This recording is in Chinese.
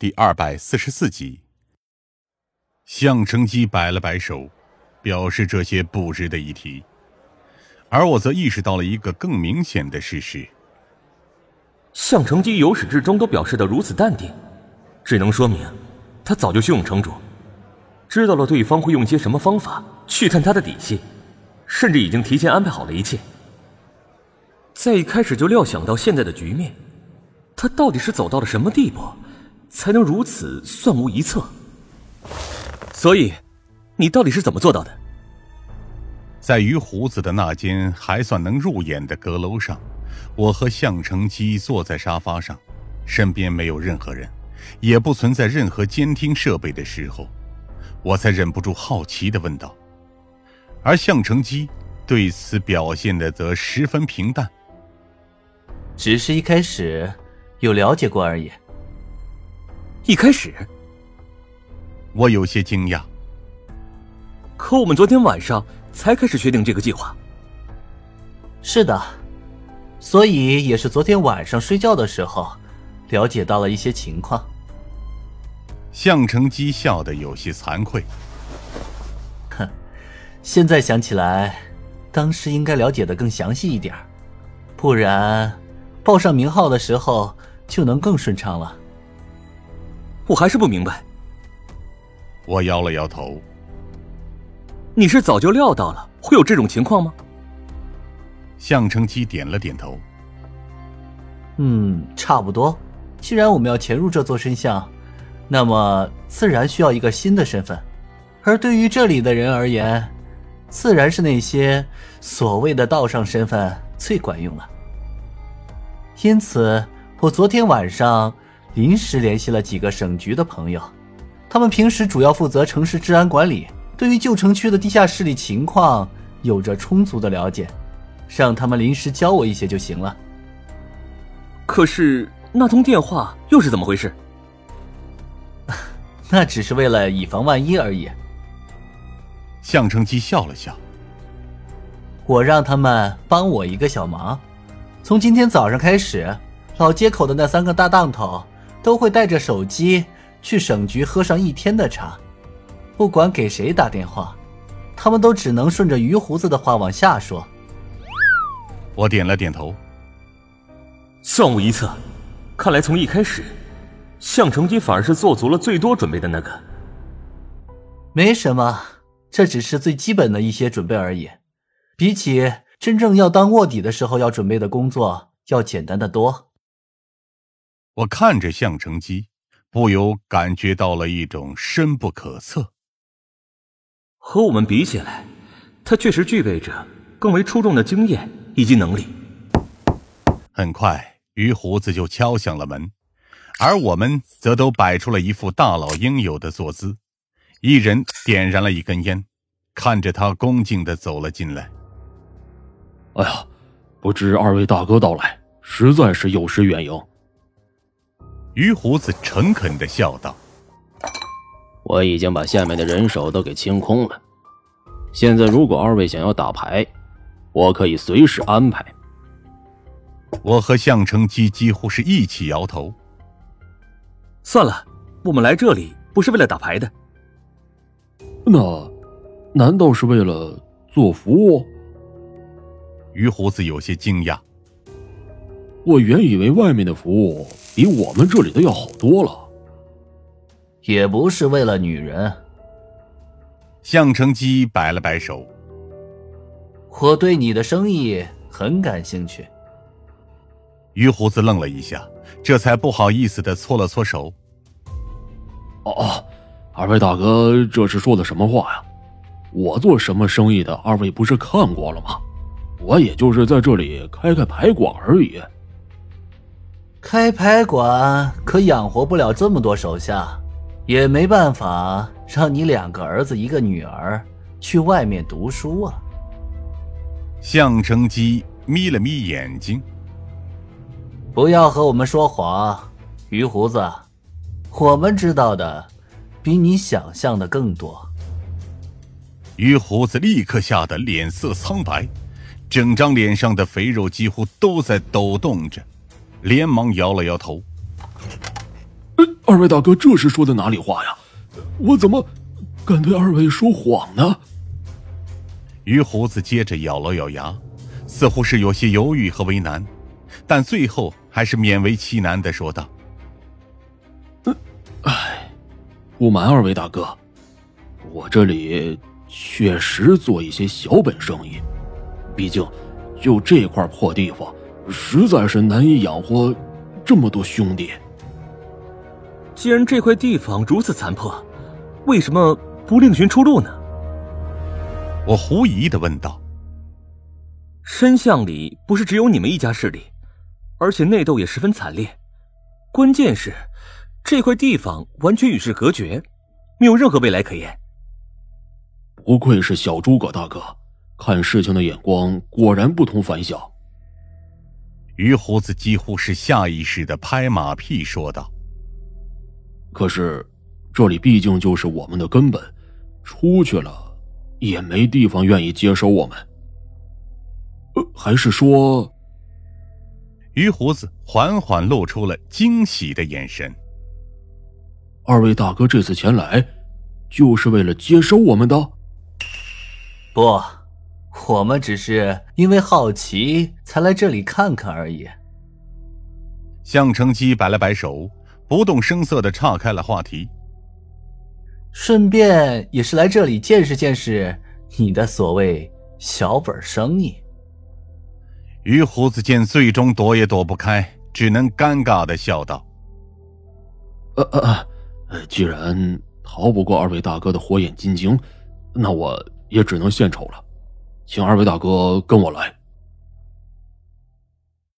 第二百四十四集。向城基摆了摆手，表示这些不值得一提，而我则意识到了一个更明显的事实：向城基由始至终都表示的如此淡定，只能说明他早就胸有成竹，知道了对方会用些什么方法去探他的底细，甚至已经提前安排好了一切。在一开始就料想到现在的局面，他到底是走到了什么地步，才能如此算无一策？所以，你到底是怎么做到的？在于胡子的那间还算能入眼的阁楼上，我和向成基坐在沙发上，身边没有任何人，也不存在任何监听设备的时候，我才忍不住好奇的问道。而向成基对此表现的则十分平淡，只是一开始有了解过而已。一开始。我有些惊讶，可我们昨天晚上才开始确定这个计划。是的，所以也是昨天晚上睡觉的时候了解到了一些情况。向成基笑得有些惭愧。哼，现在想起来，当时应该了解的更详细一点不然报上名号的时候就能更顺畅了。我还是不明白。我摇了摇头。你是早就料到了会有这种情况吗？向成基点了点头。嗯，差不多。既然我们要潜入这座深巷，那么自然需要一个新的身份。而对于这里的人而言，自然是那些所谓的道上身份最管用了。因此，我昨天晚上临时联系了几个省局的朋友。他们平时主要负责城市治安管理，对于旧城区的地下势力情况有着充足的了解，让他们临时教我一些就行了。可是那通电话又是怎么回事？那只是为了以防万一而已。向成基笑了笑，我让他们帮我一个小忙，从今天早上开始，老街口的那三个大档头都会带着手机。去省局喝上一天的茶，不管给谁打电话，他们都只能顺着鱼胡子的话往下说。我点了点头，算无一策。看来从一开始，向成军反而是做足了最多准备的那个。没什么，这只是最基本的一些准备而已，比起真正要当卧底的时候要准备的工作要简单的多。我看着向成基。不由感觉到了一种深不可测。和我们比起来，他确实具备着更为出众的经验以及能力。很快，于胡子就敲响了门，而我们则都摆出了一副大佬应有的坐姿，一人点燃了一根烟，看着他恭敬的走了进来。哎呀，不知二位大哥到来，实在是有失远迎。于胡子诚恳的笑道：“我已经把下面的人手都给清空了。现在，如果二位想要打牌，我可以随时安排。”我和向成基几乎是一起摇头：“算了，我们来这里不是为了打牌的。那，难道是为了做服务？”于胡子有些惊讶：“我原以为外面的服务……”比我们这里的要好多了，也不是为了女人。向成基摆了摆手，我对你的生意很感兴趣。于胡子愣了一下，这才不好意思的搓了搓手。哦哦，二位大哥这是说的什么话呀？我做什么生意的，二位不是看过了吗？我也就是在这里开开牌馆而已。开牌馆可养活不了这么多手下，也没办法让你两个儿子一个女儿去外面读书啊。向成基眯了眯眼睛，不要和我们说谎，于胡子，我们知道的比你想象的更多。于胡子立刻吓得脸色苍白，整张脸上的肥肉几乎都在抖动着。连忙摇了摇头。二位大哥，这是说的哪里话呀？我怎么敢对二位说谎呢？于胡子接着咬了咬牙，似乎是有些犹豫和为难，但最后还是勉为其难的说道：“哎，不瞒二位大哥，我这里确实做一些小本生意，毕竟就这块破地方，实在是难以养活这么多兄弟。既然这块地方如此残破，为什么不另寻出路呢？”我狐疑的问道：“深巷里不是只有你们一家势力，而且内斗也十分惨烈。关键是，这块地方完全与世隔绝，没有任何未来可言。”不愧是小诸葛大哥，看事情的眼光果然不同凡响。于胡子几乎是下意识的拍马屁说道：“可是，这里毕竟就是我们的根本，出去了。”也没地方愿意接收我们，呃，还是说？于胡子缓缓露出了惊喜的眼神。二位大哥这次前来，就是为了接收我们的？不，我们只是因为好奇才来这里看看而已。向成基摆了摆手，不动声色的岔开了话题。顺便也是来这里见识见识你的所谓小本生意。于胡子见最终躲也躲不开，只能尴尬的笑道：“呃呃呃，既然逃不过二位大哥的火眼金睛，那我也只能献丑了，请二位大哥跟我来。”